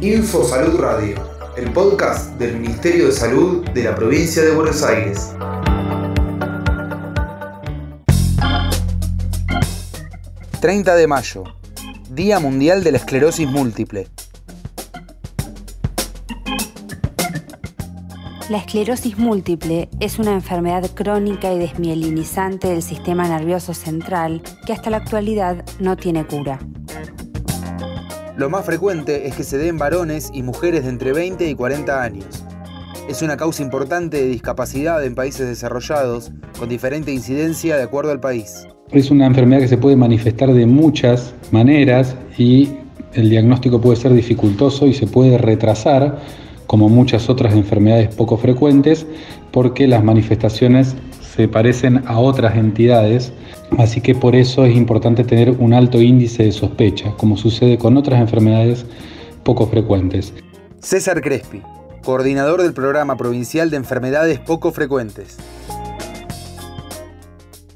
Info Salud Radio, el podcast del Ministerio de Salud de la provincia de Buenos Aires. ...30 de mayo... ...Día Mundial de la Esclerosis Múltiple... La esclerosis múltiple es una enfermedad crónica y desmielinizante del sistema nervioso central que hasta la actualidad no tiene cura. Lo más frecuente es que se den varones y mujeres de entre 20 y 40 años. Es una causa importante de discapacidad en países desarrollados, con diferente incidencia de acuerdo al país. Es una enfermedad que se puede manifestar de muchas maneras y el diagnóstico puede ser dificultoso y se puede retrasar como muchas otras enfermedades poco frecuentes, porque las manifestaciones se parecen a otras entidades, así que por eso es importante tener un alto índice de sospecha, como sucede con otras enfermedades poco frecuentes. César Crespi, coordinador del Programa Provincial de Enfermedades Poco Frecuentes.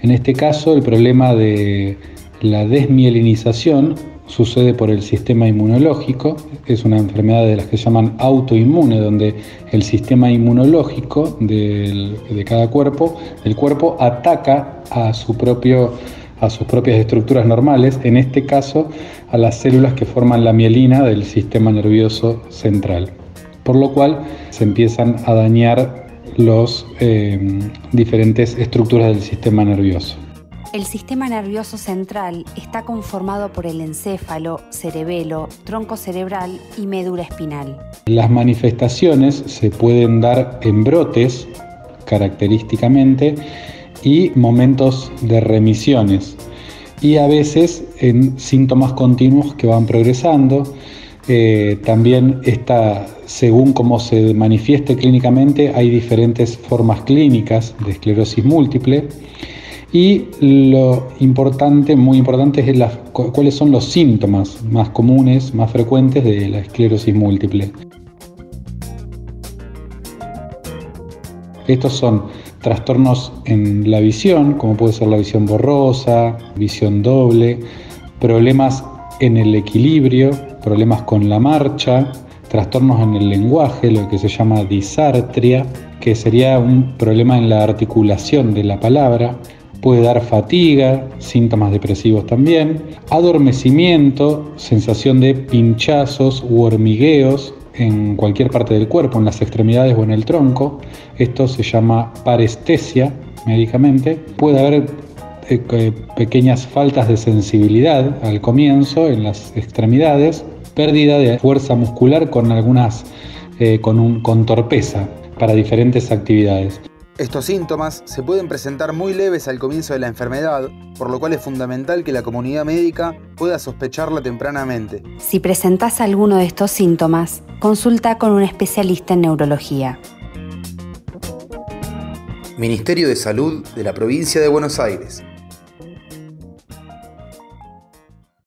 En este caso, el problema de la desmielinización sucede por el sistema inmunológico, es una enfermedad de las que llaman autoinmune, donde el sistema inmunológico de cada cuerpo, el cuerpo ataca a, su propio, a sus propias estructuras normales, en este caso a las células que forman la mielina del sistema nervioso central. Por lo cual se empiezan a dañar las eh, diferentes estructuras del sistema nervioso. El sistema nervioso central está conformado por el encéfalo, cerebelo, tronco cerebral y médula espinal. Las manifestaciones se pueden dar en brotes, característicamente, y momentos de remisiones, y a veces en síntomas continuos que van progresando. Eh, también está, según cómo se manifieste clínicamente, hay diferentes formas clínicas de esclerosis múltiple y lo importante, muy importante, es cuáles son los síntomas más comunes, más frecuentes de la esclerosis múltiple. Estos son trastornos en la visión, como puede ser la visión borrosa, visión doble, problemas en el equilibrio, problemas con la marcha, trastornos en el lenguaje, lo que se llama disartria, que sería un problema en la articulación de la palabra, puede dar fatiga, síntomas depresivos también, adormecimiento, sensación de pinchazos u hormigueos en cualquier parte del cuerpo, en las extremidades o en el tronco. Esto se llama parestesia médicamente. Puede haber eh, eh, pequeñas faltas de sensibilidad al comienzo en las extremidades, pérdida de fuerza muscular con algunas eh, con, con torpeza para diferentes actividades. Estos síntomas se pueden presentar muy leves al comienzo de la enfermedad, por lo cual es fundamental que la comunidad médica pueda sospecharla tempranamente. Si presentas alguno de estos síntomas, consulta con un especialista en neurología. Ministerio de Salud de la Provincia de Buenos Aires.